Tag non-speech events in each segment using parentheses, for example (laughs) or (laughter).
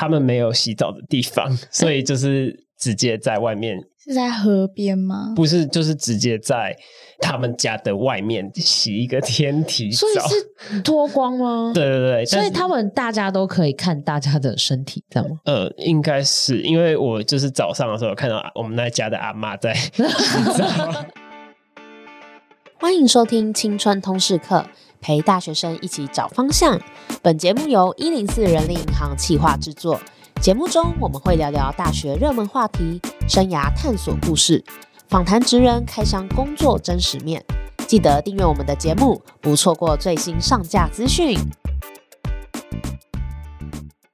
他们没有洗澡的地方，(laughs) 所以就是直接在外面。是在河边吗？不是，就是直接在他们家的外面洗一个天体澡。所以是脱光吗？对 (laughs) 对对，所以他们大家都可以看大家的身体，这样吗？呃，应该是，因为我就是早上的时候看到我们那家的阿嬷在 (laughs) 洗澡。欢迎收听青春通识课，陪大学生一起找方向。本节目由一零四人力银行企划制作。节目中我们会聊聊大学热门话题、生涯探索故事、访谈职人开箱工作真实面。记得订阅我们的节目，不错过最新上架资讯。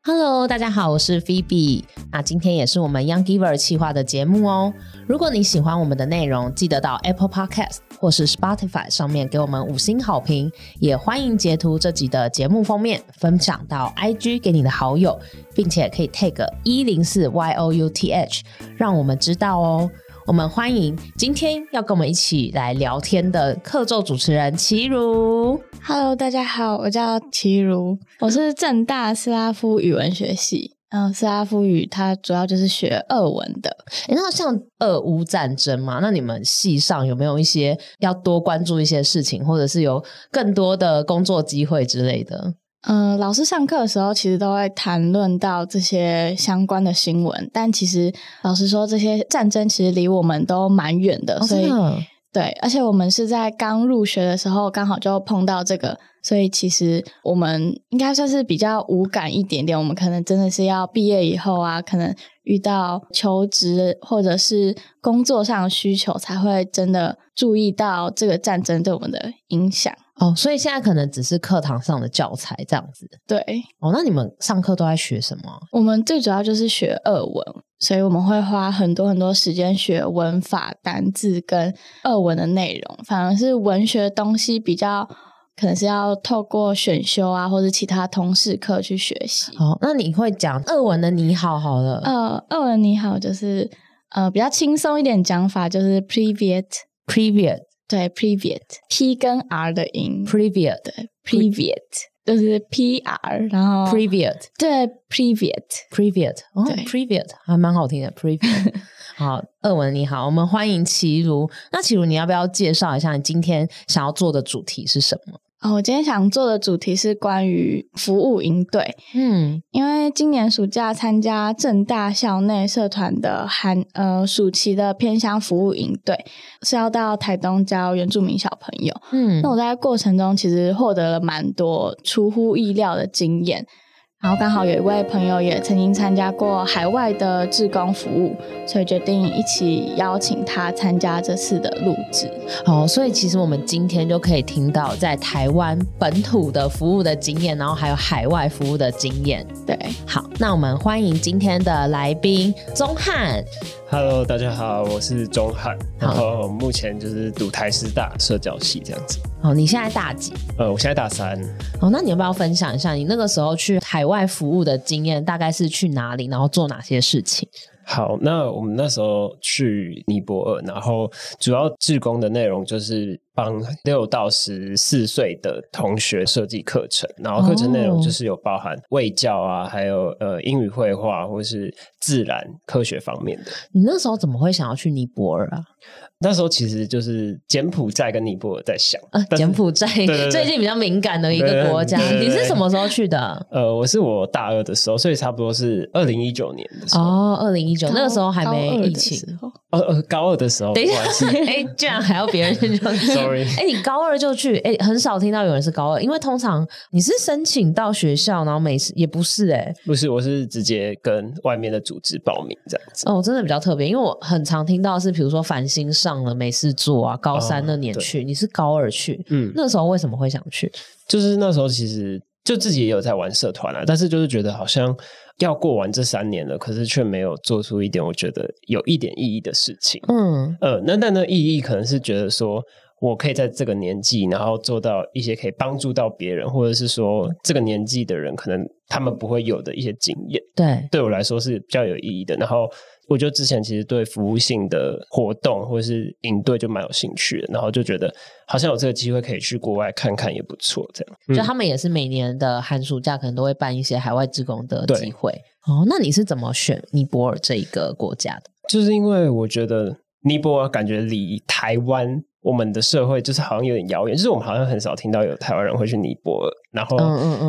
Hello，大家好，我是 Phoebe。那今天也是我们 Young Giver 企划的节目哦。如果你喜欢我们的内容，记得到 Apple Podcast 或是 Spotify 上面给我们五星好评。也欢迎截图这集的节目封面，分享到 IG 给你的好友，并且可以 tag 一零四 youth，让我们知道哦。我们欢迎今天要跟我们一起来聊天的客座主持人齐如。Hello，大家好，我叫齐如，我是正大斯拉夫语文学系。嗯，斯拉夫语它主要就是学俄文的。诶，那像俄乌战争嘛，那你们系上有没有一些要多关注一些事情，或者是有更多的工作机会之类的？嗯，老师上课的时候其实都会谈论到这些相关的新闻，但其实老实说，这些战争其实离我们都蛮远的，哦、所以对，而且我们是在刚入学的时候刚好就碰到这个。所以其实我们应该算是比较无感一点点，我们可能真的是要毕业以后啊，可能遇到求职或者是工作上的需求，才会真的注意到这个战争对我们的影响。哦，所以现在可能只是课堂上的教材这样子。对。哦，那你们上课都在学什么？我们最主要就是学俄文，所以我们会花很多很多时间学文法、单字跟俄文的内容，反而是文学东西比较。可能是要透过选修啊，或者其他通识课去学习。哦，那你会讲俄文的你好好了。呃，俄文你好就是呃比较轻松一点讲法，就是 Privet，Privet，对，Privet，P 跟 R 的音，Privet，对，Privet 就是 P R，然后 Privet，对，Privet，Privet，哦，Privet 还蛮好听的，Privet。好，二文你好，我们欢迎齐如。那齐如，你要不要介绍一下你今天想要做的主题是什么？哦，我今天想做的主题是关于服务营队。嗯，因为今年暑假参加正大校内社团的寒呃暑期的偏乡服务营队，是要到台东教原住民小朋友。嗯，那我在过程中其实获得了蛮多出乎意料的经验。然后刚好有一位朋友也曾经参加过海外的志工服务，所以决定一起邀请他参加这次的录制。哦，所以其实我们今天就可以听到在台湾本土的服务的经验，然后还有海外服务的经验。对，好，那我们欢迎今天的来宾宗翰。Hello，大家好，我是钟汉，然后目前就是读台师大社教系这样子。哦，你现在大几？呃，我现在大三。哦，那你要不要分享一下你那个时候去海外服务的经验？大概是去哪里，然后做哪些事情？好，那我们那时候去尼泊尔，然后主要志工的内容就是帮六到十四岁的同学设计课程，然后课程内容就是有包含卫教啊，还有呃英语绘画或是自然科学方面的。你那时候怎么会想要去尼泊尔啊？那时候其实就是柬埔寨跟尼泊尔在想啊，柬埔寨最近比较敏感的一个国家。你是什么时候去的？呃，我是我大二的时候，所以差不多是二零一九年的时候。哦，二零一九那个时候还没疫情。哦呃，高二的时候。等一下，(laughs) 哎，居然还要别人就 sorry。哎，你高二就去？哎，很少听到有人是高二，因为通常你是申请到学校，然后每次也不是哎，不是，我是直接跟外面的组织报名这样子。哦，真的比较特别，因为我很常听到是，比如说繁星上。上了没事做啊，高三那年去，哦、你是高二去，嗯，那时候为什么会想去？就是那时候其实就自己也有在玩社团啊，但是就是觉得好像要过完这三年了，可是却没有做出一点我觉得有一点意义的事情，嗯呃，那但那意义可能是觉得说我可以在这个年纪，然后做到一些可以帮助到别人，或者是说这个年纪的人可能他们不会有的一些经验，对，对我来说是比较有意义的，然后。我就之前其实对服务性的活动或者是营队就蛮有兴趣的，然后就觉得好像有这个机会可以去国外看看也不错，这样。就他们也是每年的寒暑假可能都会办一些海外职工的机会。哦，那你是怎么选尼泊尔这一个国家的？就是因为我觉得尼泊尔感觉离台湾。我们的社会就是好像有点遥远，就是我们好像很少听到有台湾人会去尼泊尔，然后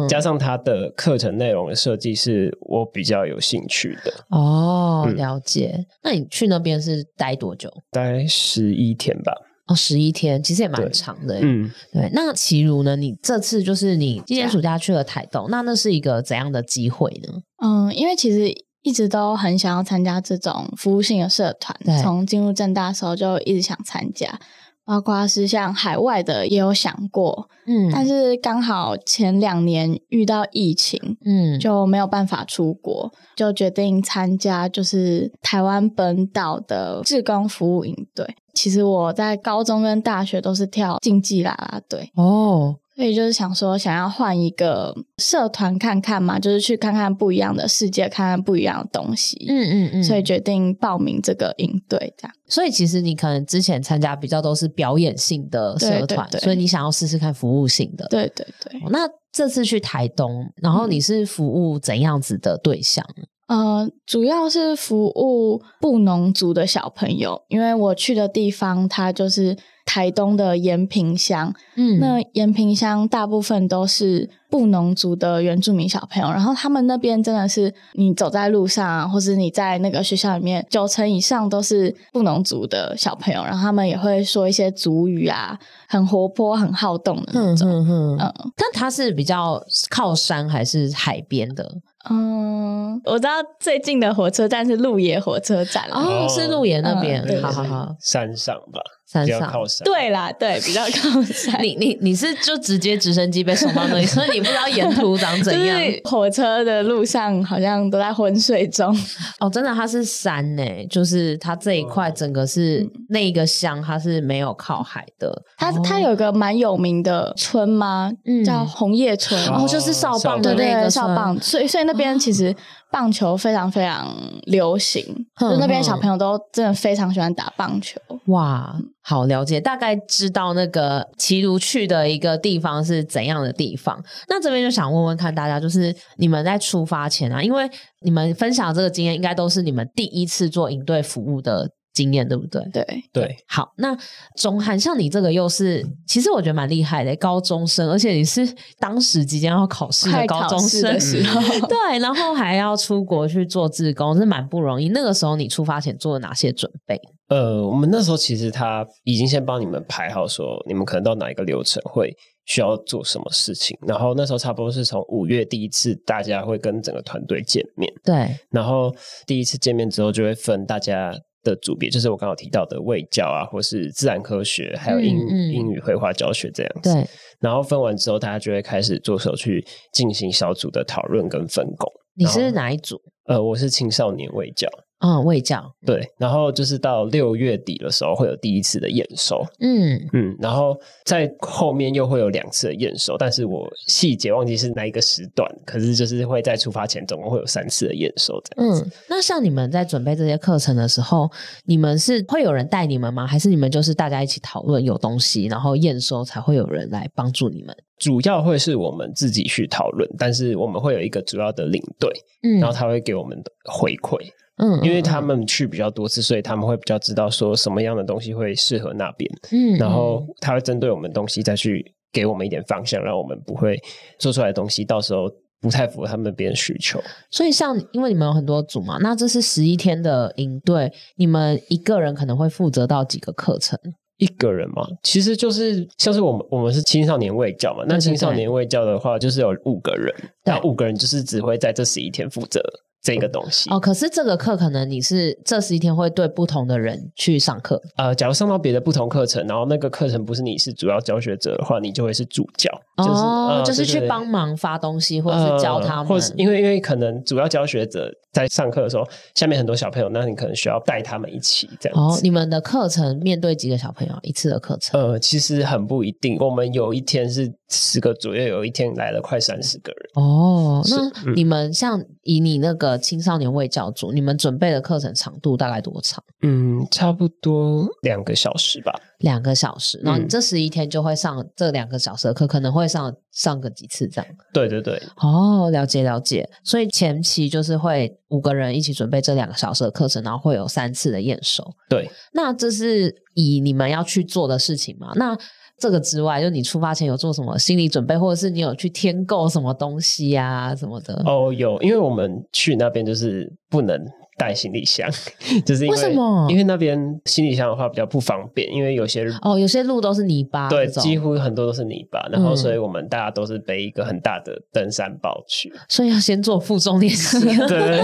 加上他的课程内容的设计是我比较有兴趣的。哦，嗯、了解。那你去那边是待多久？待十一天吧。哦，十一天，其实也蛮长的。嗯，对。那齐如呢？你这次就是你今年暑假去了台东，那那是一个怎样的机会呢？嗯，因为其实一直都很想要参加这种服务性的社团，从进入正大的时候就一直想参加。包括是像海外的也有想过，嗯，但是刚好前两年遇到疫情，嗯，就没有办法出国，就决定参加就是台湾本岛的志工服务营队。其实我在高中跟大学都是跳竞技啦啦队哦。所以就是想说，想要换一个社团看看嘛，就是去看看不一样的世界，看看不一样的东西。嗯嗯嗯。所以决定报名这个营队，这样。所以其实你可能之前参加比较都是表演性的社团，所以你想要试试看服务性的。对对对。那这次去台东，然后你是服务怎样子的对象？嗯、呃，主要是服务布农族的小朋友，因为我去的地方，它就是。台东的延平乡，嗯，那延平乡大部分都是布农族的原住民小朋友，然后他们那边真的是你走在路上啊，或是你在那个学校里面，九成以上都是布农族的小朋友，然后他们也会说一些族语啊，很活泼、很好动的那种。嗯嗯，嗯，但它是比较靠山还是海边的？嗯，我知道最近的火车站是鹿野火车站哦，是鹿野那边，嗯、好好好，山上吧。山上靠山，对啦，对，比较靠山。你 (laughs) 你你是就直接直升机被送到那里，(laughs) 所以你不知道沿途长怎样。火车的路上好像都在昏睡中。(laughs) 哦，真的，它是山呢，就是它这一块整个是、嗯、那一个乡，它是没有靠海的。它它有一个蛮有名的村吗？嗯，叫红叶村，然后、哦、就是少棒的那个少棒，所以所以那边其实。棒球非常非常流行，就那边小朋友都真的非常喜欢打棒球。哇，好了解，大概知道那个齐如去的一个地方是怎样的地方。那这边就想问问看大家，就是你们在出发前啊，因为你们分享这个经验，应该都是你们第一次做营队服务的。经验对不对？对对，好，那中汉像你这个又是，其实我觉得蛮厉害的，高中生，而且你是当时即将要考试的高中生的时候，(laughs) 对，然后还要出国去做志工，是蛮不容易。那个时候你出发前做了哪些准备？呃，我们那时候其实他已经先帮你们排好，说你们可能到哪一个流程会需要做什么事情，然后那时候差不多是从五月第一次大家会跟整个团队见面，对，然后第一次见面之后就会分大家。的组别就是我刚刚提到的卫教啊，或是自然科学，还有英、嗯嗯、英语绘画教学这样子。对，然后分完之后，大家就会开始着手去进行小组的讨论跟分工。你是哪一组？呃，我是青少年卫教。嗯，卫教对，然后就是到六月底的时候会有第一次的验收，嗯嗯，然后在后面又会有两次的验收，但是我细节忘记是哪一个时段，可是就是会在出发前总共会有三次的验收这样子。嗯，那像你们在准备这些课程的时候，你们是会有人带你们吗？还是你们就是大家一起讨论有东西，然后验收才会有人来帮助你们？主要会是我们自己去讨论，但是我们会有一个主要的领队，嗯，然后他会给我们的回馈。嗯，因为他们去比较多次，所以他们会比较知道说什么样的东西会适合那边。嗯，然后他会针对我们东西再去给我们一点方向，让我们不会做出来的东西到时候不太符合他们那边的需求。所以，像因为你们有很多组嘛，那这是十一天的营队，你们一个人可能会负责到几个课程？一个人嘛，其实就是像是我们我们是青少年卫教嘛，那青少年卫教的话就是有五个人，那五个人就是只会在这十一天负责。这个东西哦，可是这个课可能你是这十一天会对不同的人去上课。呃，假如上到别的不同课程，然后那个课程不是你是主要教学者的话，你就会是助教，就是、哦呃、就是去帮忙发东西，或者是教他们，呃、或是因为因为可能主要教学者在上课的时候，下面很多小朋友，那你可能需要带他们一起这样子。哦，你们的课程面对几个小朋友一次的课程？呃，其实很不一定，我们有一天是十个左右，有一天来了快三十个人。哦，那你们像以你那个青少年卫教组，你们准备的课程长度大概多长？嗯，差不多两个小时吧。两个小时，然后你这十一天就会上这两个小时的课，可能会上上个几次这样。对对对，哦，了解了解。所以前期就是会五个人一起准备这两个小时的课程，然后会有三次的验收。对，那这是以你们要去做的事情嘛？那这个之外，就你出发前有做什么心理准备，或者是你有去添购什么东西呀、啊、什么的？哦，有，因为我们去那边就是不能。带行李箱，(laughs) 就是因为，为什么？因为那边行李箱的话比较不方便，因为有些哦，有些路都是泥巴，对，几乎很多都是泥巴，然后所以我们大家都是背一个很大的登山包去，嗯、所以要先做负重练习。(laughs) 对，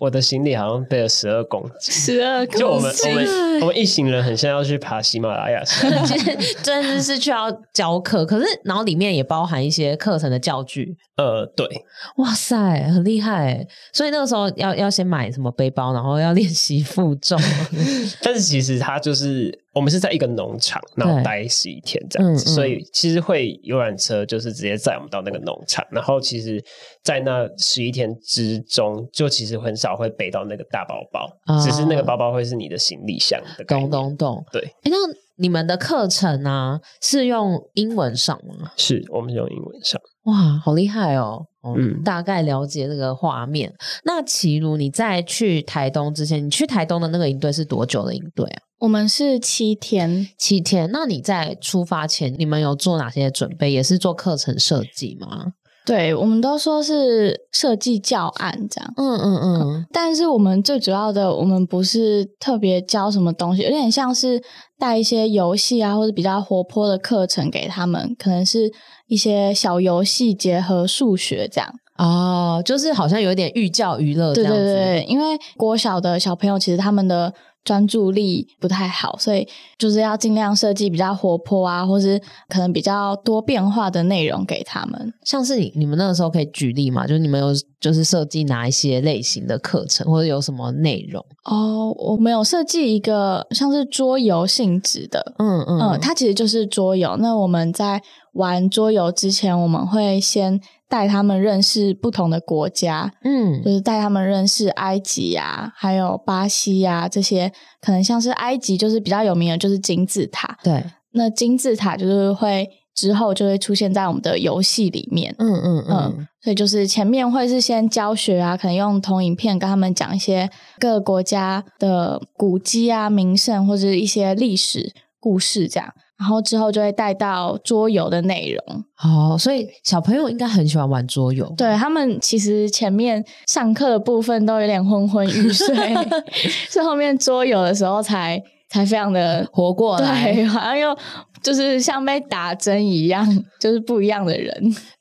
我的行李好像背了十二公斤，十二公斤，就我们我们我们一行人很像要去爬喜马拉雅山，(laughs) 真的是去要教课，可是然后里面也包含一些课程的教具。呃，对，哇塞，很厉害，所以那个时候要要先买什么背包，然后要练习负重。(laughs) 但是其实它就是我们是在一个农场，然后待十一天这样子，嗯嗯，所以其实会游览车就是直接载我们到那个农场，然后其实，在那十一天之中，就其实很少会背到那个大包包，哦，只是那个包包会是你的行李箱的。咚咚咚，对。欸，那你们的课程呢，啊，是用英文上吗？是我们是用英文上。哇，好厉害哦！嗯，大概了解这个画面。那齐如，你在去台东之前，你去台东的那个营队是多久的营队啊？我们是七天，七天。那你在出发前，你们有做哪些准备？也是做课程设计吗？对，我们都说是设计教案这样。嗯嗯嗯。但是我们最主要的，我们不是特别教什么东西，有点像是带一些游戏啊，或者比较活泼的课程给他们，可能是。一些小游戏结合数学这样哦，就是好像有点寓教于乐这样子。对对对，因为国小的小朋友其实他们的专注力不太好，所以就是要尽量设计比较活泼啊，或是可能比较多变化的内容给他们。像是你你们那个时候可以举例嘛？就是你们有就是设计哪一些类型的课程，或者有什么内容？哦，我们有设计一个像是桌游性质的，嗯嗯嗯，它其实就是桌游。那我们在玩桌游之前，我们会先带他们认识不同的国家，嗯，就是带他们认识埃及啊，还有巴西啊这些，可能像是埃及就是比较有名的，就是金字塔。对，那金字塔就是会之后就会出现在我们的游戏里面，嗯嗯嗯，嗯，所以就是前面会是先教学啊，可能用投影片跟他们讲一些各个国家的古迹啊、名胜或者一些历史故事这样。然后之后就会带到桌游的内容哦，所以小朋友应该很喜欢玩桌游。对，他们其实前面上课的部分都有点昏昏欲睡，(laughs) 是后面桌游的时候才才非常的活过来，对，好像又。就是像被打针一样，就是不一样的人。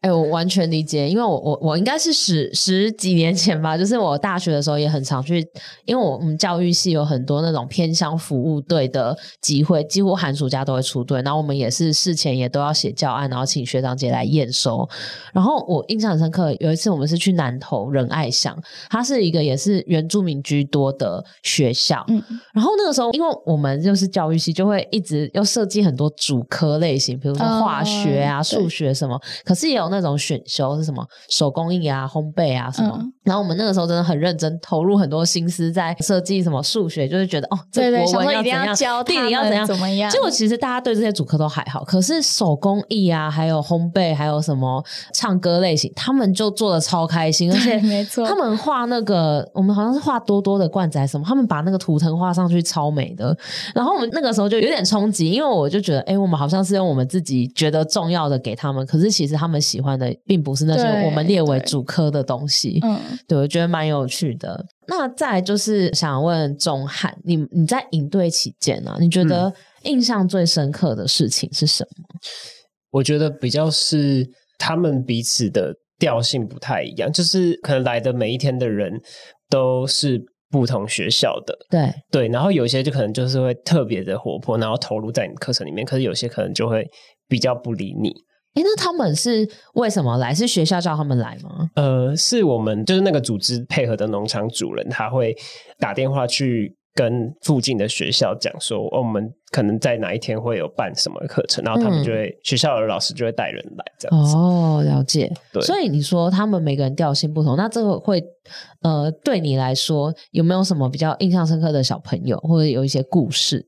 哎、欸，我完全理解，因为我我我应该是十十几年前吧，就是我大学的时候也很常去，因为我们教育系有很多那种偏乡服务队的机会，几乎寒暑假都会出队。然后我们也是事前也都要写教案，然后请学长姐来验收。然后我印象很深刻，有一次我们是去南投仁爱乡，它是一个也是原住民居多的学校。嗯，然后那个时候，因为我们就是教育系，就会一直要设计很多主科类型，比如说化学啊、数、uh, 学什么，可是也有那种选修是什么手工艺啊、烘焙啊什么。Uh, 然后我们那个时候真的很认真，投入很多心思在设计什么数学，就是觉得哦，这国文要怎样，地理要怎样怎么样。结果其实大家对这些主科都还好，可是手工艺啊，还有烘焙，还有什么唱歌类型，他们就做的超开心，而且没错，他们画那个我们好像是画多多的罐子还是什么，他们把那个图腾画上去超美的。然后我们那个时候就有点冲击，因为我就觉得哎。我们好像是用我们自己觉得重要的给他们，可是其实他们喜欢的并不是那些我们列为主科的东西。嗯，对，我觉得蛮有趣的。那再来就是想问钟汉，你你在营队期间呢、啊，你觉得印象最深刻的事情是什么？我觉得比较是他们彼此的调性不太一样，就是可能来的每一天的人都是。不同学校的，对对，然后有些就可能就是会特别的活泼，然后投入在你课程里面，可是有些可能就会比较不理你。诶，那他们是为什么来？是学校叫他们来吗？呃，是我们就是那个组织配合的农场主人，他会打电话去跟附近的学校讲说，哦，我们可能在哪一天会有办什么课程，然后他们就会、嗯、学校的老师就会带人来这样子。哦，了解。对，所以你说他们每个人调性不同，那这个会呃，对你来说有没有什么比较印象深刻的小朋友，或者有一些故事？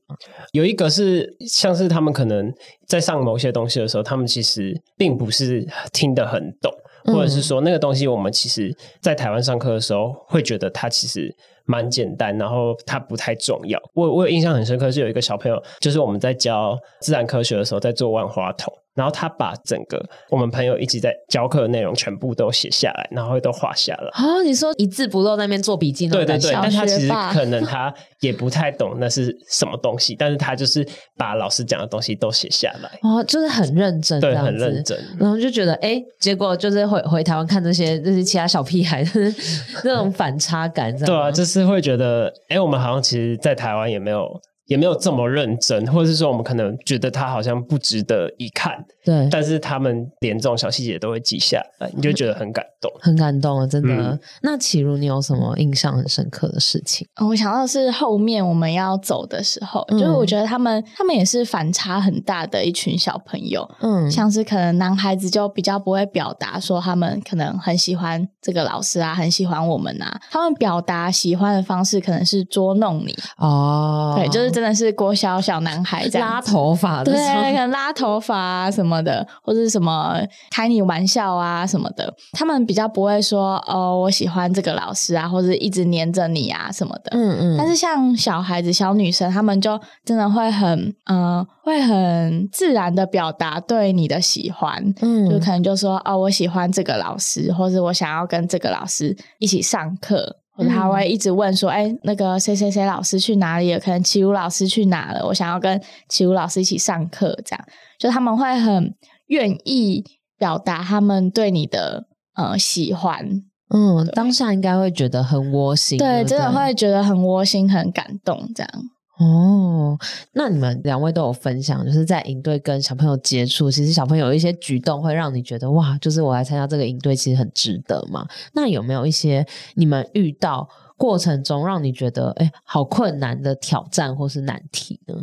有一个是像是他们可能在上某些东西的时候，他们其实并不是听得很懂，或者是说那个东西我们其实在台湾上课的时候会觉得它其实。蛮简单，然后它不太重要。我我有印象很深刻，是有一个小朋友，就是我们在教自然科学的时候，在做万花筒。然后他把整个我们朋友一直在教课的内容全部都写下来，然后都画下了。哦，你说一字不漏在那边做笔记，对对对。但他其实可能他也不太懂那是什么东西，但是他就是把老师讲的东西都写下来。(laughs) 哦，就是很认真，对，很认真。然后就觉得，哎，结果就是回回台湾看这些这些其他小屁孩的 (laughs) 那种反差感，对啊，就是会觉得，哎，我们好像其实，在台湾也没有。也没有这么认真，或者是说我们可能觉得他好像不值得一看，对。但是他们连这种小细节都会记下来，你就觉得很感动，很感动啊！真的。嗯、那启如，你有什么印象很深刻的事情？我想到的是后面我们要走的时候，嗯、就是我觉得他们他们也是反差很大的一群小朋友，嗯，像是可能男孩子就比较不会表达说他们可能很喜欢这个老师啊，很喜欢我们啊，他们表达喜欢的方式可能是捉弄你哦，对，就是。真的是国小小男孩这样拉头发的，对，可能拉头发啊什么的，或者什么开你玩笑啊什么的。他们比较不会说哦，我喜欢这个老师啊，或者一直黏着你啊什么的。嗯嗯。但是像小孩子、小女生，他们就真的会很嗯、呃，会很自然的表达对你的喜欢。嗯，就可能就说哦，我喜欢这个老师，或者我想要跟这个老师一起上课。或者他会一直问说：“哎、嗯欸，那个谁谁谁老师去哪里了？可能齐鲁老师去哪了？我想要跟齐鲁老师一起上课。”这样，就他们会很愿意表达他们对你的呃喜欢。嗯，当下应该会觉得很窝心，对，真的会觉得很窝心、很感动，这样。哦，那你们两位都有分享，就是在营队跟小朋友接触，其实小朋友有一些举动会让你觉得哇，就是我来参加这个营队其实很值得嘛。那有没有一些你们遇到过程中让你觉得哎，好困难的挑战或是难题呢？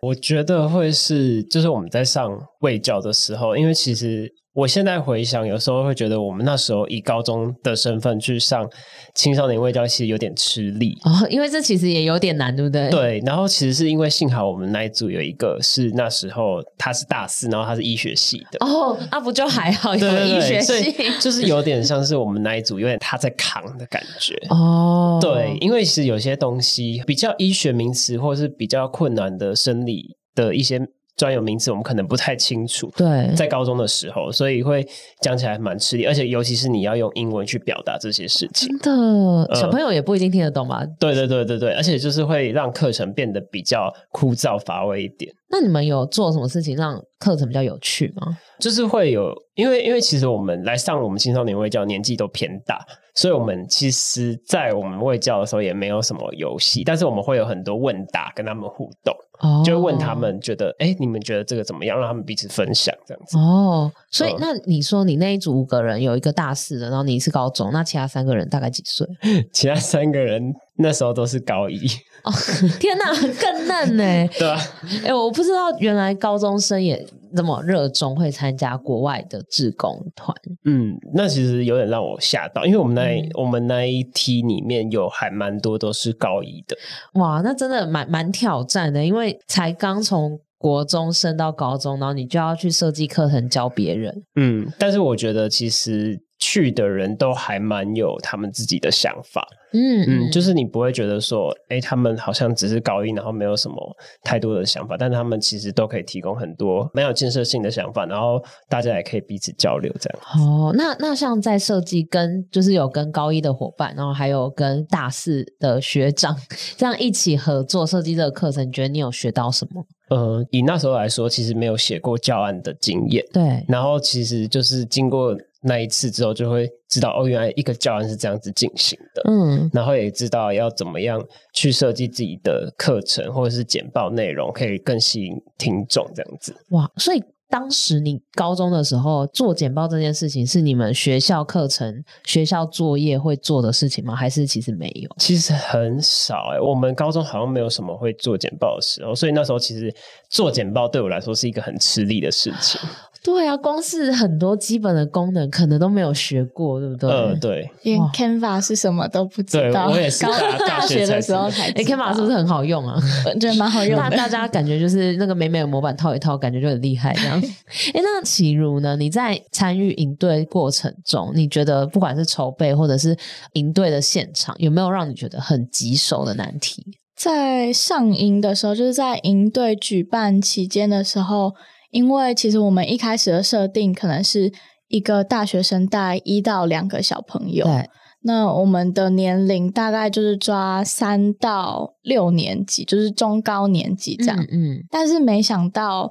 我觉得会是，就是我们在上卫教的时候，因为其实。我现在回想，有时候会觉得我们那时候以高中的身份去上青少年卫教，其实有点吃力哦，因为这其实也有点难，对不对？对。然后其实是因为幸好我们那一组有一个是那时候他是大四，然后他是医学系的哦，那不就还好？有医学系，(laughs) 就是有点像是我们那一组有点他在扛的感觉哦。对，因为其实有些东西比较医学名词，或者是比较困难的生理的一些。专有名词我们可能不太清楚，对，在高中的时候，所以会讲起来蛮吃力，而且尤其是你要用英文去表达这些事情，真的，小朋友也不一定听得懂吧？呃，对对对对对，而且就是会让课程变得比较枯燥乏味一点。那你们有做什么事情让课程比较有趣吗？就是会有，因为因为其实我们来上我们青少年卫教年纪都偏大，所以我们其实，在我们卫教的时候也没有什么游戏，但是我们会有很多问答跟他们互动，哦，就会问他们觉得，哎，你们觉得这个怎么样？让他们彼此分享这样子。哦，所以那你说你那一组五个人有一个大四的，然后你是高中，那其他三个人大概几岁？(laughs) 其他三个人那时候都是高一。哦，(laughs) 天哪，更嫩呢！(laughs) 对啊，哎、欸，我不知道原来高中生也那么热衷会参加国外的志工团。嗯，那其实有点让我吓到，因为我们那、嗯、我们那一梯里面有还蛮多都是高一的。哇，那真的蛮蛮挑战的，因为才刚从国中升到高中，然后你就要去设计课程教别人。嗯，但是我觉得其实。去的人都还蛮有他们自己的想法，嗯嗯，就是你不会觉得说，哎，他们好像只是高一，然后没有什么太多的想法，但他们其实都可以提供很多蛮有建设性的想法，然后大家也可以彼此交流这样。哦，那那像在设计跟就是有跟高一的伙伴，然后还有跟大四的学长这样一起合作设计这个课程，你觉得你有学到什么？呃，以那时候来说，其实没有写过教案的经验，对，然后其实就是经过。那一次之后，就会知道哦，原来一个教案是这样子进行的，嗯，然后也知道要怎么样去设计自己的课程或者是简报内容，可以更吸引听众这样子。哇，所以当时你高中的时候做简报这件事情，是你们学校课程、学校作业会做的事情吗？还是其实没有？其实很少哎、欸，我们高中好像没有什么会做简报的时候，所以那时候其实做简报对我来说是一个很吃力的事情。(laughs) 对啊，光是很多基本的功能可能都没有学过，对不对？呃，对，连 Canva 是什么都不知道。我也是大，大学的时候才知道。哎，Canva 是不是很好用啊？我觉得蛮好用的。那大家感觉就是那个美美的模板套一套，感觉就很厉害这样。(laughs) 哎，那启如呢？你在参与营队过程中，你觉得不管是筹备或者是营队的现场，有没有让你觉得很棘手的难题？在上营的时候，就是在营队举办期间的时候。因为其实我们一开始的设定可能是一个大学生带一到两个小朋友，对，那我们的年龄大概就是抓三到六年级，就是中高年级这样。嗯，嗯，但是没想到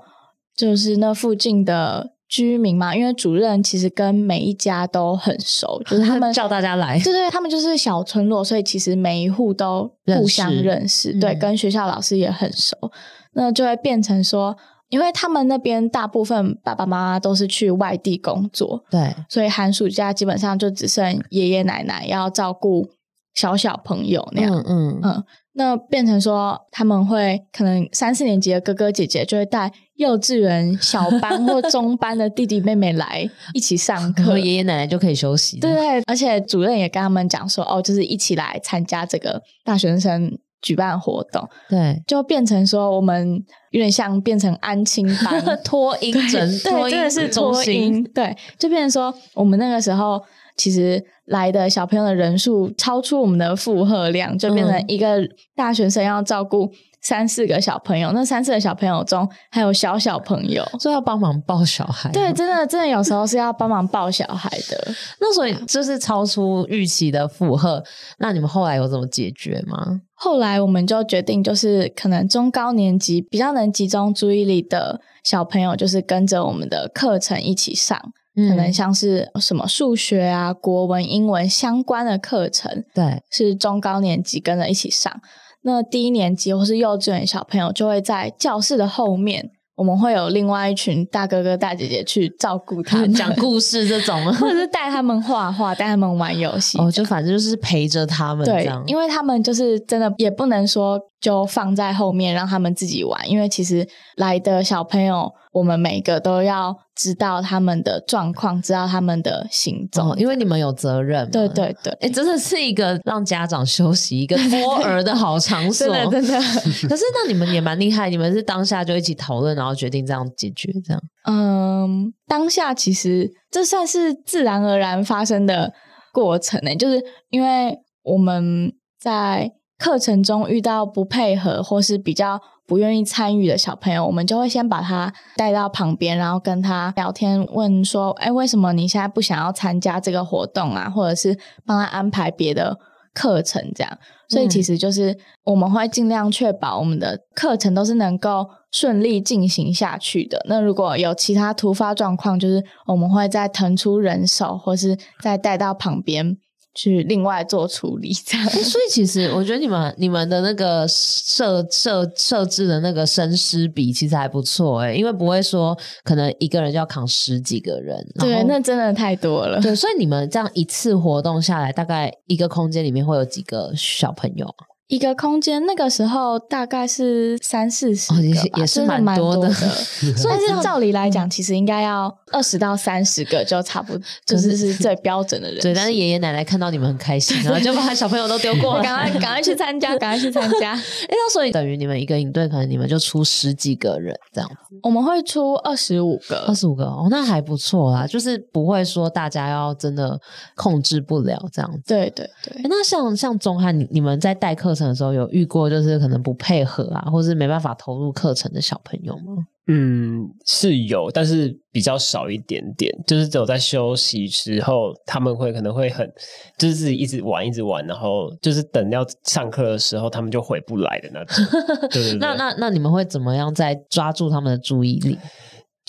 就是那附近的居民嘛，因为主任其实跟每一家都很熟，就是他们 (laughs) 叫大家来，对对，他们就是小村落，所以其实每一户都互相认识，认识对，跟学校老师也很熟，嗯，那就会变成说。因为他们那边大部分爸爸妈妈都是去外地工作，对，所以寒暑假基本上就只剩爷爷奶奶要照顾小小朋友那样，嗯嗯。嗯，那变成说他们会可能三四年级的哥哥姐姐就会带幼稚园 (laughs) 小班或中班的弟弟妹妹来一起上课，爷爷奶奶就可以休息，对对，而且主任也跟他们讲说，哦，就是一起来参加这个大学生举办活动，对，就变成说我们有点像变成安亲班。脱音诊，对，真的是脱音，对，就变成说我们那个时候其实来的小朋友的人数超出我们的负荷量，就变成一个大学生要照顾。三四个小朋友，那三四个小朋友中还有小小朋友，所以要帮忙抱小孩。对，真的真的有时候是要帮忙抱小孩的。那所以就是超出预期的负荷。那你们后来有怎么解决吗？后来我们就决定，就是可能中高年级比较能集中注意力的小朋友，就是跟着我们的课程一起上。嗯，可能像是什么数学啊、国文、英文相关的课程，对，是中高年级跟着一起上。那低一年级或是幼稚园小朋友就会在教室的后面，我们会有另外一群大哥哥大姐姐去照顾他们，(laughs) 讲故事这种，(laughs) 或者是带他们画画，带他们玩游戏。哦，就反正就是陪着他们这样。对，因为他们就是真的也不能说就放在后面让他们自己玩，因为其实来的小朋友。我们每个都要知道他们的状况，知道他们的行踪，哦，因为你们有责任。对对对，哎，真的是一个让家长休息、一个托儿的好场 (laughs) 所。真的真的。(laughs) 可是那你们也蛮厉害，你们是当下就一起讨论，然后决定这样解决，这样。嗯，当下其实这算是自然而然发生的过程呢，就是因为我们在课程中遇到不配合或是比较。不愿意参与的小朋友，我们就会先把他带到旁边，然后跟他聊天，问说：“哎，为什么你现在不想要参加这个活动啊？或者是帮他安排别的课程这样？”所以其实就是我们会尽量确保我们的课程都是能够顺利进行下去的。那如果有其他突发状况，就是我们会再腾出人手，或是再带到旁边。去另外做处理，这样。所以其实我觉得你们你们的那个设设设置的那个生师比其实还不错哎，因为不会说可能一个人就要扛十几个人。对，那真的太多了。对，所以你们这样一次活动下来，大概一个空间里面会有几个小朋友？一个空间那个时候大概是三四十个，哦、也是蛮多的。(laughs) 但是照理来讲，其实应该要二十到三十个就差不多，就是是最标准的人。对，但是爷爷奶奶看到你们很开心，然后就把小朋友都丢过来，赶快赶快去参加，赶快去参加。(laughs) 哎，那所以等于你们一个营队，可能你们就出十几个人这样子。我们会出二十五个，二十五个哦，那还不错啦，就是不会说大家要真的控制不了这样子。对对对。那像像钟汉，你你们在代课程的时候有遇过就是可能不配合啊，或是没办法投入课程的小朋友吗？嗯，是有，但是比较少一点点。就是只有在休息时候，他们会可能会很，就是自己一直玩一直玩，然后就是等要上课的时候，他们就回不来的那种。(laughs) 对对对。那那那你们会怎么样再抓住他们的注意力？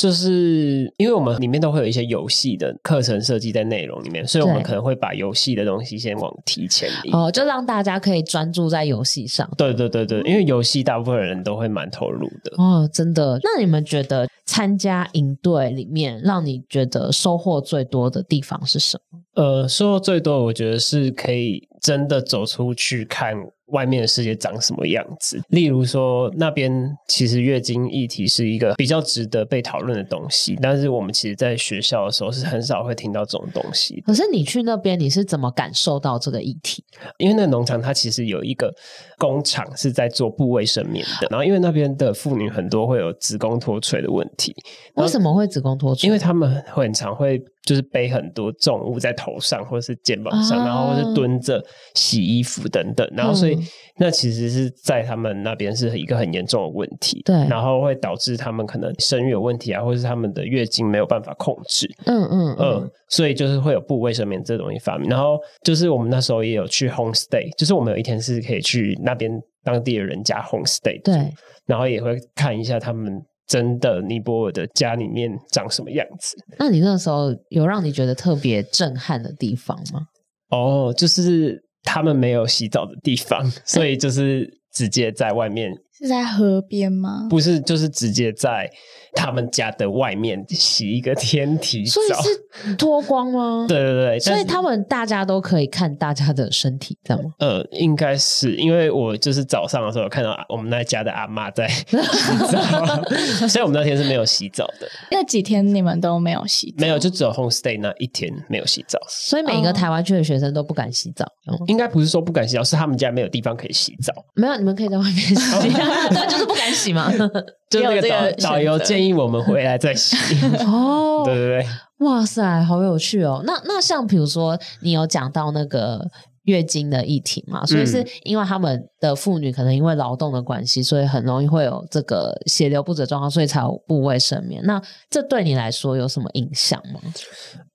就是因为我们里面都会有一些游戏的课程设计在内容里面，所以我们可能会把游戏的东西先往提前移哦，就让大家可以专注在游戏上。对对对对，因为游戏大部分人都会蛮投入的哦，真的。那你们觉得参加营队里面，让你觉得收获最多的地方是什么？呃，收获最多，我觉得是可以真的走出去看。外面的世界长什么样子？例如说，那边其实月经议题是一个比较值得被讨论的东西，但是我们其实，在学校的时候是很少会听到这种东西。可是你去那边，你是怎么感受到这个议题？因为那个农场它其实有一个工厂是在做部卫生棉的，然后因为那边的妇女很多会有子宫脱垂的问题。为什么会子宫脱垂？因为他们会很常会。就是背很多重物在头上，或者是肩膀上，啊、然后或是蹲着洗衣服等等，然后所以、嗯、那其实是在他们那边是一个很严重的问题，对，然后会导致他们可能生育有问题啊，或者是他们的月经没有办法控制，嗯嗯嗯、呃，所以就是会有不卫生棉这东西发明，然后就是我们那时候也有去 home stay，就是我们有一天是可以去那边当地的人家 home stay，对，然后也会看一下他们。真的尼泊尔的家里面长什么样子？那你那时候有让你觉得特别震撼的地方吗？哦，就是他们没有洗澡的地方，所以就是直接在外面。是在河边吗？不是，就是直接在他们家的外面洗一个天体澡，所以是脱光吗？(laughs) 对对对，所以他们大家都可以看大家的身体，这样吗？呃，应该是，因为我就是早上的时候看到我们那家的阿妈在 (laughs) 洗澡，所以我们那天是没有洗澡的。那几天你们都没有洗澡？没有，就只有 home stay 那一天没有洗澡。所以每一个台湾去的学生都不敢洗澡。嗯，应该不是说不敢洗澡，是他们家没有地方可以洗澡。没有，你们可以在外面洗。(laughs) (laughs) 对，就是不敢洗嘛。(laughs) 就那个导导游建议我们回来再洗。(laughs) 哦，对对对，哇塞，好有趣哦。那那像比如说，你有讲到那个月经的议题嘛？所以是因为他们的妇女可能因为劳动的关系，所以很容易会有这个血流不止状况，所以才有部位生眠。那这对你来说有什么影响吗？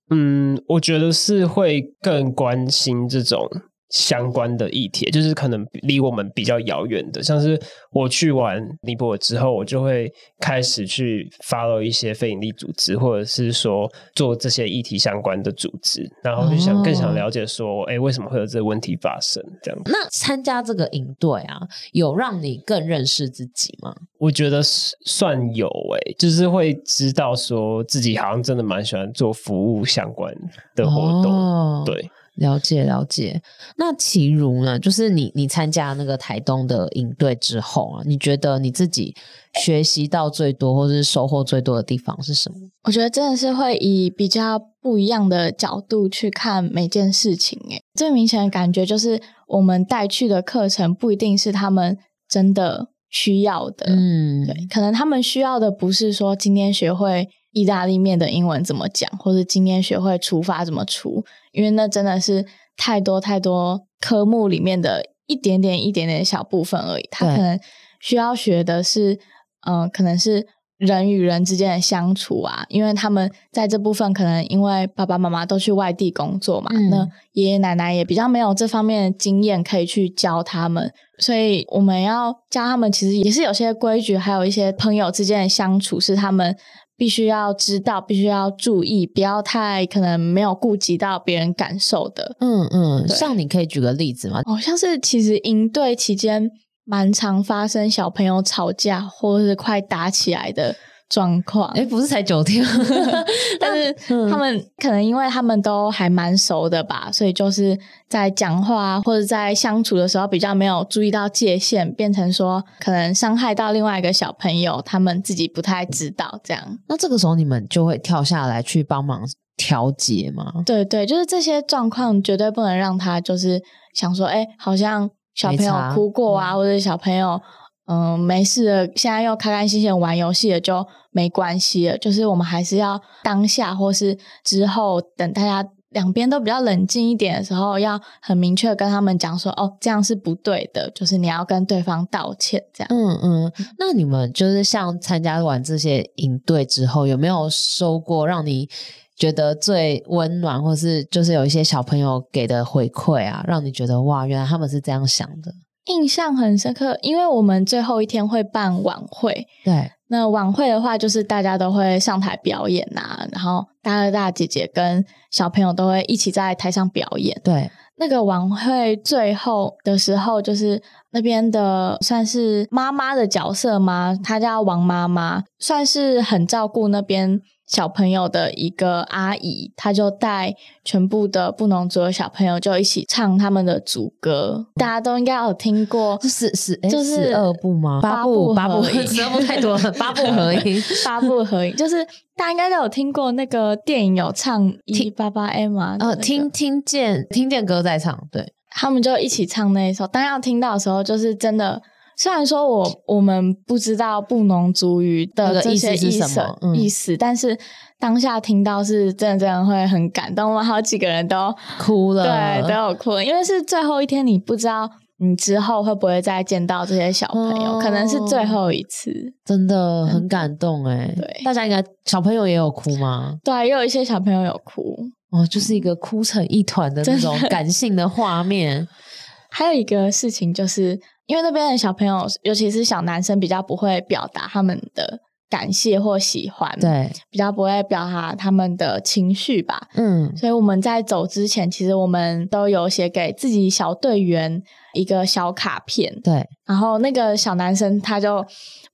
嗯，我觉得是会更关心这种。相关的议题，就是可能离我们比较遥远的，像是我去完尼泊尔之后，我就会开始去 follow 一些非营利组织，或者是说做这些议题相关的组织，然后就想更想了解说，哎、哦，为什么会有这个问题发生？这样。那参加这个营队啊，有让你更认识自己吗？我觉得算有诶，就是会知道说自己好像真的蛮喜欢做服务相关的活动，哦、对。了解了解，那其如呢？就是你你参加那个台东的营队之后啊，你觉得你自己学习到最多或是收获最多的地方是什么？我觉得真的是会以比较不一样的角度去看每件事情。诶，最明显的感觉就是我们带去的课程不一定是他们真的需要的。嗯，对，可能他们需要的不是说今天学会。意大利面的英文怎么讲，或者今天学会除法怎么除，因为那真的是太多太多科目里面的一点点、一点点小部分而已。他可能需要学的是，嗯、呃，可能是人与人之间的相处啊，因为他们在这部分可能因为爸爸妈妈都去外地工作嘛，嗯、那爷爷奶奶也比较没有这方面的经验可以去教他们，所以我们要教他们，其实也是有些规矩，还有一些朋友之间的相处是他们。必须要知道，必须要注意，不要太可能没有顾及到别人感受的。嗯嗯，像你可以举个例子吗？哦，像是其实营队期间蛮常发生小朋友吵架或者是快打起来的。状况哎，不是才九天，(laughs) 但是他们可能因为他们都还蛮熟的吧，所以就是在讲话或者在相处的时候比较没有注意到界限，变成说可能伤害到另外一个小朋友，他们自己不太知道这样。那这个时候你们就会跳下来去帮忙调节吗？对对，就是这些状况绝对不能让他就是想说，哎，好像小朋友哭过啊，或者小朋友。嗯，没事了，现在又开开心心玩游戏了，就没关系了。就是我们还是要当下，或是之后等大家两边都比较冷静一点的时候，要很明确跟他们讲说，哦，这样是不对的，就是你要跟对方道歉，这样。嗯嗯。那你们就是像参加完这些营队之后，有没有收过让你觉得最温暖，或是就是有一些小朋友给的回馈啊，让你觉得哇，原来他们是这样想的？印象很深刻，因为我们最后一天会办晚会，对，那晚会的话，就是大家都会上台表演呐、啊，然后大哥大姐姐跟小朋友都会一起在台上表演。对，那个晚会最后的时候，就是那边的算是妈妈的角色吗？她叫王妈妈，算是很照顾那边。小朋友的一个阿姨，她就带全部的布农族的小朋友，就一起唱他们的族歌。大家都应该有听过，是是，就是十二部吗？八部，八部，十二部太多了，八部合音，(laughs) 八部合音，就是大家应该都有听过那个电影有唱一八八 M 啊，呃，听听见听见歌在唱，对，他们就一起唱那一首。当要听到的时候，就是真的。虽然说我我们不知道布农族语的这些意思，意思，嗯、意思，但是当下听到是真的真的会很感动，我们好几个人都哭了，对，都有哭了，因为是最后一天，你不知道你之后会不会再见到这些小朋友，哦、可能是最后一次，真的很感动哎。对，大家应该小朋友也有哭吗？对，也有一些小朋友有哭，哦，就是一个哭成一团的那种感性的画面。还有一个事情就是。因为那边的小朋友，尤其是小男生，比较不会表达他们的感谢或喜欢，对，比较不会表达他们的情绪吧。嗯，所以我们在走之前，其实我们都有写给自己小队员一个小卡片。对，然后那个小男生他就。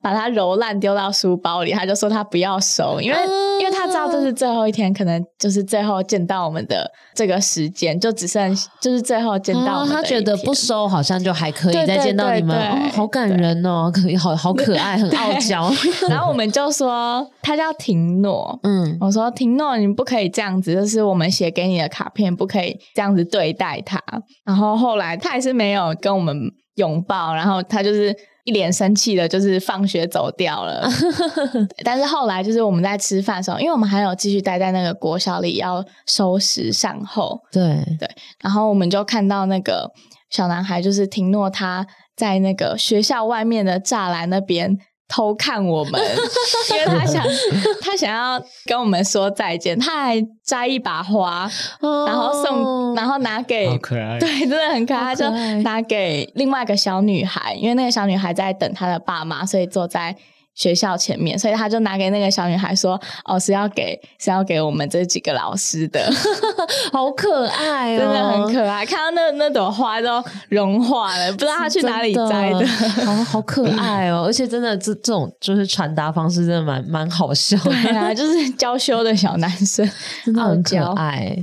把它揉烂丢到书包里，他就说他不要收，因为、嗯、因为他知道这是最后一天，可能就是最后见到我们的这个时间，就只剩就是最后见到我。他觉得不收好像就还可以再见到你们，好感人哦，可以好好可爱，很傲娇。(laughs) 然后我们就说他叫廷诺，嗯，我说廷诺，你不可以这样子，就是我们写给你的卡片，不可以这样子对待他。然后后来他还是没有跟我们拥抱，然后他就是。一脸生气的，就是放学走掉了。(laughs) 但是后来，就是我们在吃饭的时候，因为我们还有继续待在那个国小里，要收拾善后。对对，然后我们就看到那个小男孩，就是廷诺，他在那个学校外面的栅栏那边。偷看我们，(laughs) 因为他想他想要跟我们说再见，他还摘一把花，哦、然后送，然后拿给，好可爱，对，真的很可爱，可爱。就拿给另外一个小女孩，因为那个小女孩在等她的爸妈，所以坐在。学校前面，所以他就拿给那个小女孩说：“哦，是要给是要给我们这几个老师的，(laughs) 好可爱哦，真的很可爱。看到那那朵花都融化了，不知道他去哪里摘的，好好可爱哦。而且真的这这种就是传达方式真的蛮蛮好笑的，对啊，就是娇羞的小男生，(laughs) 真的很可爱。”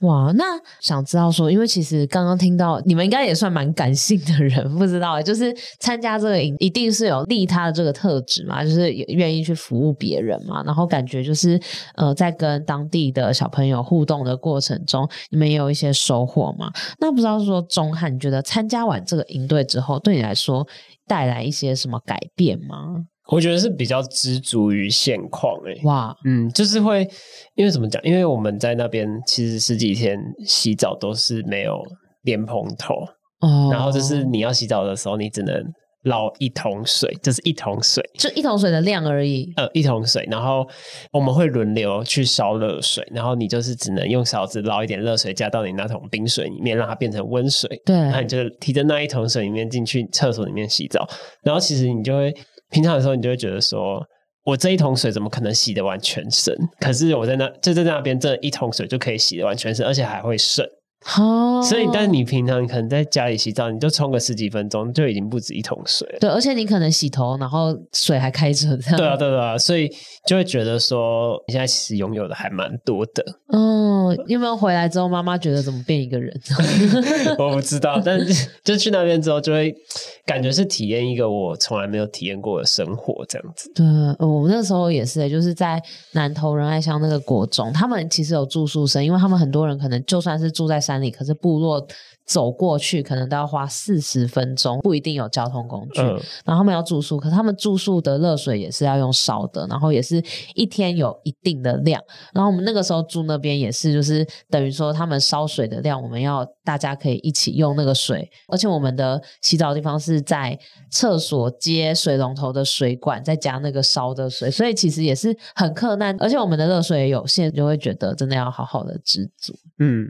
哇，那想知道说，因为其实刚刚听到你们应该也算蛮感性的人，不知道就是参加这个营一定是有利他的这个特质嘛，就是愿意去服务别人嘛，然后感觉就是呃，在跟当地的小朋友互动的过程中，你们也有一些收获嘛。那不知道说钟汉，你觉得参加完这个营队之后，对你来说带来一些什么改变吗？我觉得是比较知足于现况诶，哇，嗯，就是会，因为怎么讲？因为我们在那边其实十几天洗澡都是没有莲蓬头，哦，然后就是你要洗澡的时候，你只能捞一桶水，就是一桶水，就一桶水的量而已，呃，一桶水，然后我们会轮流去烧热水，然后你就是只能用勺子捞一点热水加到你那桶冰水里面，让它变成温水，对，然后你就提着那一桶水里面进去厕所里面洗澡，然后其实你就会。平常的时候，你就会觉得说，我这一桶水怎么可能洗得完全身？可是我在那就在那边，这一桶水就可以洗得完全身，而且还会剩。哦，所以，但你平常可能在家里洗澡，你就冲个十几分钟，就已经不止一桶水了。对，而且你可能洗头，然后水还开着，这样。对啊，对啊，所以就会觉得说，你现在其实拥有的还蛮多的。嗯，有没有回来之后，妈妈觉得怎么变一个人？(laughs) 我不知道，但是就去那边之后，就会感觉是体验一个我从来没有体验过的生活，这样子。对，我那时候也是，就是在南投仁爱乡那个国中，他们其实有住宿生，因为他们很多人可能就算是住在。山里可是部落走过去可能都要花四十分钟，不一定有交通工具。嗯、然后他们要住宿，可是他们住宿的热水也是要用烧的，然后也是一天有一定的量。然后我们那个时候住那边也是，就是等于说他们烧水的量，我们要大家可以一起用那个水。而且我们的洗澡的地方是在厕所接水龙头的水管，再加那个烧的水，所以其实也是很困难。而且我们的热水也有限，就会觉得真的要好好的知足。嗯，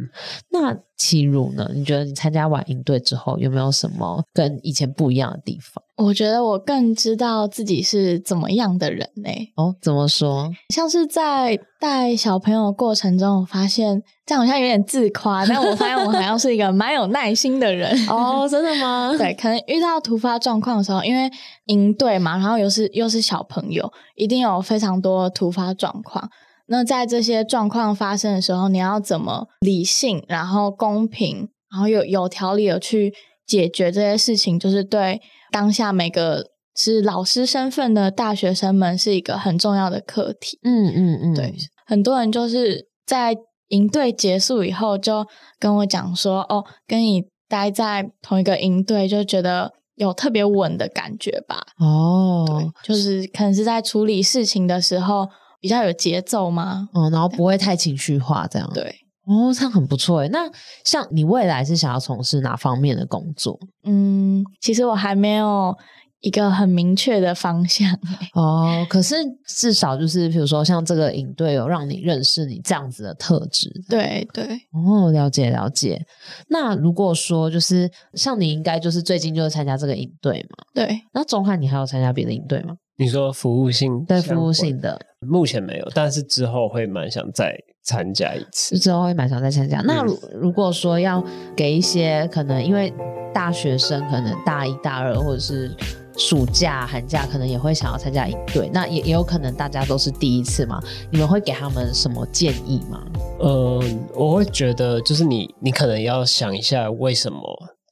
那启儒呢？你觉得你参加完营队之后，有没有什么跟以前不一样的地方？我觉得我更知道自己是怎么样的人呢？哦，怎么说？像是在带小朋友的过程中，我发现这样好像有点自夸，但我发现我好像是一个蛮有耐心的人。(laughs) 哦，真的吗？(laughs) 对，可能遇到突发状况的时候，因为营队嘛，然后又是又是小朋友，一定有非常多突发状况。那在这些状况发生的时候，你要怎么理性，然后公平，然后有有条理的去解决这些事情，就是对。当下每个是老师身份的大学生们是一个很重要的课题。嗯嗯嗯，对，很多人就是在营队结束以后就跟我讲说：“哦，跟你待在同一个营队，就觉得有特别稳的感觉吧。”哦，对，就是可能是在处理事情的时候比较有节奏吗。哦，然后不会太情绪化，这样对。哦，这样很不错诶。那像你未来是想要从事哪方面的工作？嗯，其实我还没有一个很明确的方向。(laughs) 哦，可是至少就是，比如说像这个营队有让你认识你这样子的特质。对对。哦，了解了解。那如果说就是像你应该就是最近就是参加这个营队嘛？对。那中汉你还有参加别的营队吗？你说服务性？对，服务性的。目前没有，但是之后会蛮想再参加一次。之后会蛮想再参加。那如如果说要给一些可能，因为大学生可能大一大二或者是暑假寒假，可能也会想要参加一队。那也也有可能大家都是第一次嘛，你们会给他们什么建议吗？呃，我会觉得就是你你可能要想一下为什么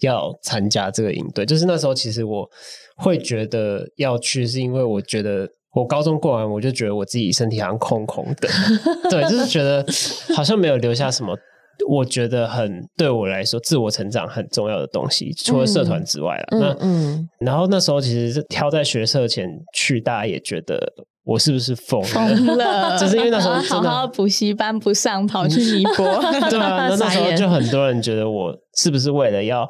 要参加这个营队。就是那时候其实我。会觉得要去，是因为我觉得我高中过完，我就觉得我自己身体好像空空的，(laughs) 对，就是觉得好像没有留下什么，我觉得很对我来说自我成长很重要的东西，除了社团之外了。嗯、那嗯，然后那时候其实是挑在学社前去，大家也觉得我是不是疯了？疯了，(laughs) 就是因为那时候好好补习班不上，跑去尼泊，(laughs) 对啊，那 (laughs) 那时候就很多人觉得我是不是为了要。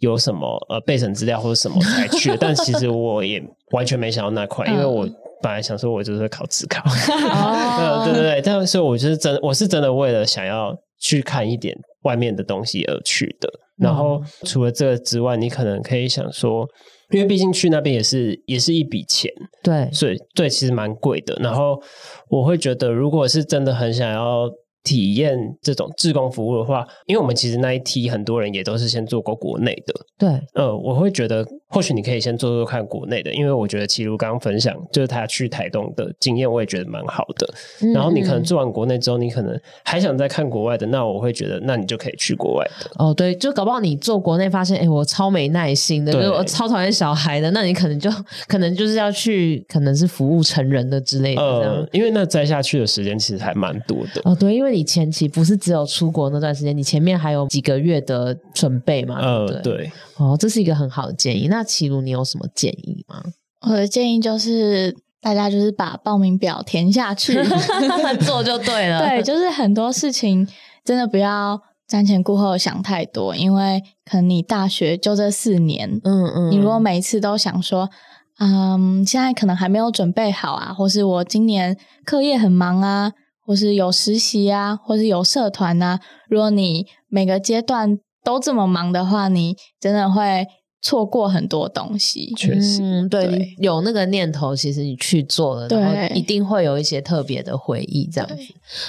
有什么呃备审资料或者什么才去？但其实我也完全没想到那块，因为我本来想说我就是考自考，哦、对对对，但是我就是真我是真的为了想要去看一点外面的东西而去的。然后除了这个之外，你可能可以想说，因为毕竟去那边也是也是一笔钱，对，所以对，其实蛮贵的。然后我会觉得，如果是真的很想要。体验这种志工服务的话，因为我们其实那一梯很多人也都是先做过国内的，对，呃，我会觉得或许你可以先做做看国内的，因为我觉得齐如刚刚分享就是他去台东的经验，我也觉得蛮好的。然后你可能做完国内之后，你可能还想再看国外的，那我会觉得那你就可以去国外的。哦，对，就搞不好你做国内发现，哎，我超没耐心的，对我超讨厌小孩的，那你可能就 (laughs) 可能就是要去，可能是服务成人的之类的。呃，因为那摘下去的时间其实还蛮多的。哦，对，因为你前期不是只有出国那段时间，你前面还有几个月的准备嘛？呃，对，对。哦，这是一个很好的建议。那齐如，你有什么建议吗？我的建议就是，大家就是把报名表填下去，(laughs) 做就对了。对，(laughs) 就是很多事情真的不要瞻前顾后想太多，因为可能你大学就这四年，嗯嗯，你如果每一次都想说，嗯，现在可能还没有准备好啊，或是我今年课业很忙啊。或是有实习啊，或是有社团啊。如果你每个阶段都这么忙的话，你真的会错过很多东西。确实，嗯，对，对有那个念头，其实你去做了，然后一定会有一些特别的回忆。这样子，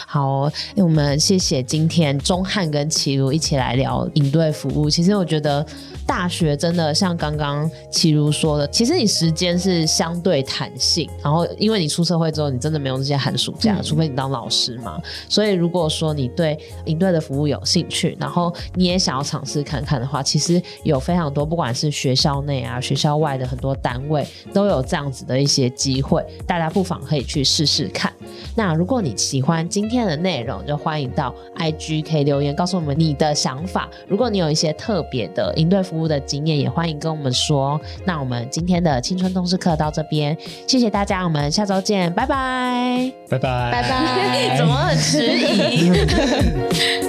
好、哦，我们谢谢今天钟汉跟齐如一起来聊营队服务。其实我觉得。大学真的像刚刚齐如说的，其实你时间是相对弹性，然后因为你出社会之后，你真的没有那些寒暑假，嗯、除非你当老师嘛。所以如果说你对营队的服务有兴趣，然后你也想要尝试看看的话，其实有非常多，不管是学校内啊、学校外的很多单位都有这样子的一些机会，大家不妨可以去试试看。那如果你喜欢今天的内容，就欢迎到 IG 可以留言告诉我们你的想法。如果你有一些特别的应对服务的经验，也欢迎跟我们说。那我们今天的青春通识课到这边，谢谢大家，我们下周见，拜拜，拜拜，拜拜。怎么很迟疑？(laughs)